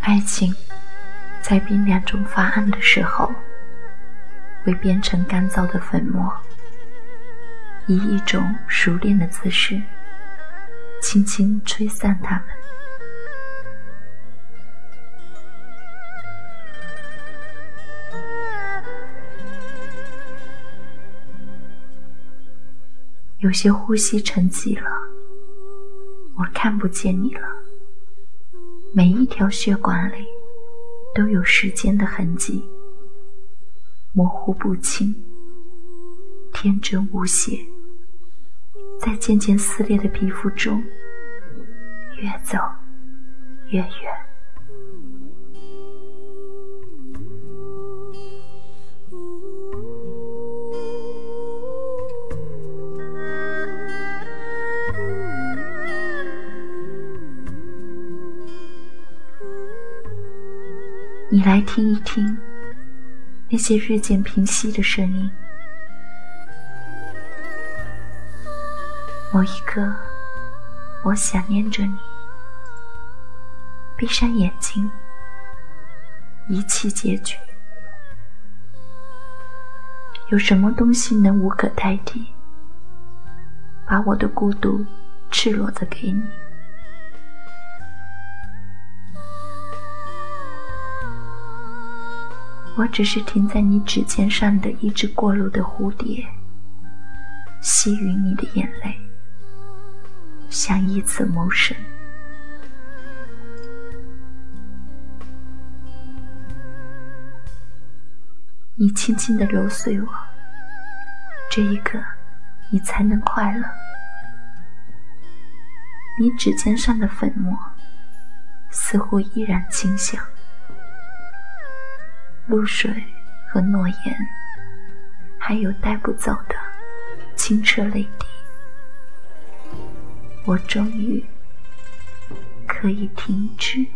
爱情在冰凉中发暗的时候，会变成干燥的粉末，以一种熟练的姿势，轻轻吹散它们。有些呼吸沉寂了，我看不见你了。每一条血管里都有时间的痕迹，模糊不清，天真无邪，在渐渐撕裂的皮肤中越走越远。你来听一听，那些日渐平息的声音。某一刻，我想念着你。闭上眼睛，一气结局。有什么东西能无可代替，把我的孤独赤裸的给你？我只是停在你指尖上的一只过路的蝴蝶，吸吮你的眼泪，想以此谋生。你轻轻的揉碎我，这一刻，你才能快乐。你指尖上的粉末，似乎依然清香。露水和诺言，还有带不走的清澈泪滴，我终于可以停止。